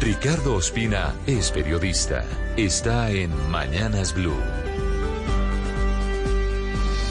Ricardo Ospina es periodista. Está en Mañanas Blue.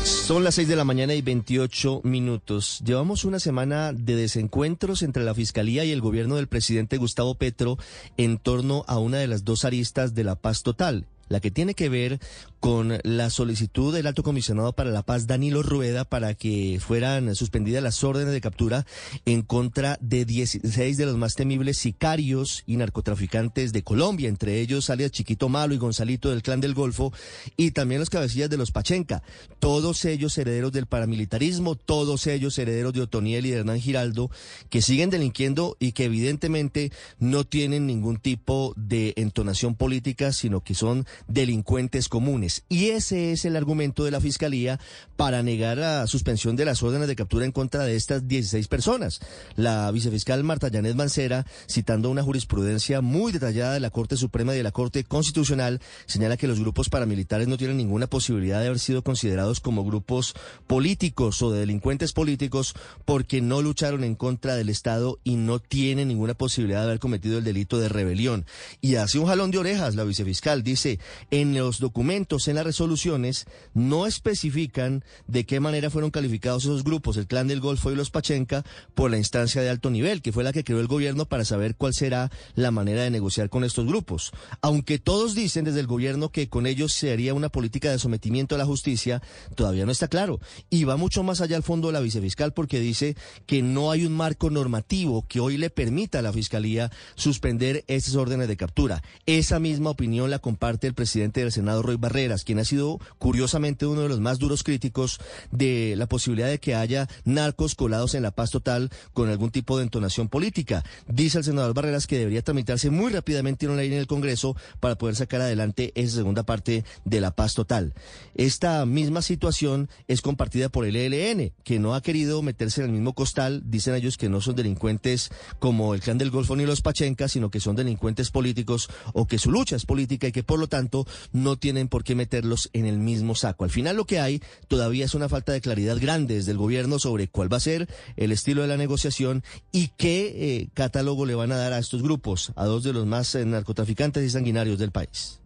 Son las 6 de la mañana y 28 minutos. Llevamos una semana de desencuentros entre la Fiscalía y el gobierno del presidente Gustavo Petro en torno a una de las dos aristas de la paz total la que tiene que ver con la solicitud del alto comisionado para la paz, Danilo Rueda, para que fueran suspendidas las órdenes de captura en contra de 16 de los más temibles sicarios y narcotraficantes de Colombia, entre ellos alias Chiquito Malo y Gonzalito del Clan del Golfo, y también los cabecillas de los Pachenca, todos ellos herederos del paramilitarismo, todos ellos herederos de Otoniel y de Hernán Giraldo, que siguen delinquiendo y que evidentemente no tienen ningún tipo de entonación política, sino que son delincuentes comunes. Y ese es el argumento de la Fiscalía para negar la suspensión de las órdenes de captura en contra de estas 16 personas. La vicefiscal Marta Yanet Mancera, citando una jurisprudencia muy detallada de la Corte Suprema y de la Corte Constitucional, señala que los grupos paramilitares no tienen ninguna posibilidad de haber sido considerados como grupos políticos o de delincuentes políticos porque no lucharon en contra del Estado y no tienen ninguna posibilidad de haber cometido el delito de rebelión. Y hace un jalón de orejas la vicefiscal, dice, en los documentos, en las resoluciones, no especifican de qué manera fueron calificados esos grupos, el Clan del Golfo y los Pachenca, por la instancia de alto nivel, que fue la que creó el gobierno para saber cuál será la manera de negociar con estos grupos. Aunque todos dicen desde el gobierno que con ellos se haría una política de sometimiento a la justicia, todavía no está claro. Y va mucho más allá al fondo de la vicefiscal porque dice que no hay un marco normativo que hoy le permita a la Fiscalía suspender esas órdenes de captura. Esa misma opinión la comparte el presidente del Senado, Roy Barreras, quien ha sido curiosamente uno de los más duros críticos de la posibilidad de que haya narcos colados en la paz total con algún tipo de entonación política. Dice el senador Barreras que debería tramitarse muy rápidamente una ley en el Congreso para poder sacar adelante esa segunda parte de la paz total. Esta misma situación es compartida por el ELN, que no ha querido meterse en el mismo costal. Dicen ellos que no son delincuentes como el clan del Golfo ni los Pachencas, sino que son delincuentes políticos o que su lucha es política y que por lo tanto no tienen por qué meterlos en el mismo saco. Al final lo que hay todavía es una falta de claridad grande desde el gobierno sobre cuál va a ser el estilo de la negociación y qué eh, catálogo le van a dar a estos grupos, a dos de los más eh, narcotraficantes y sanguinarios del país.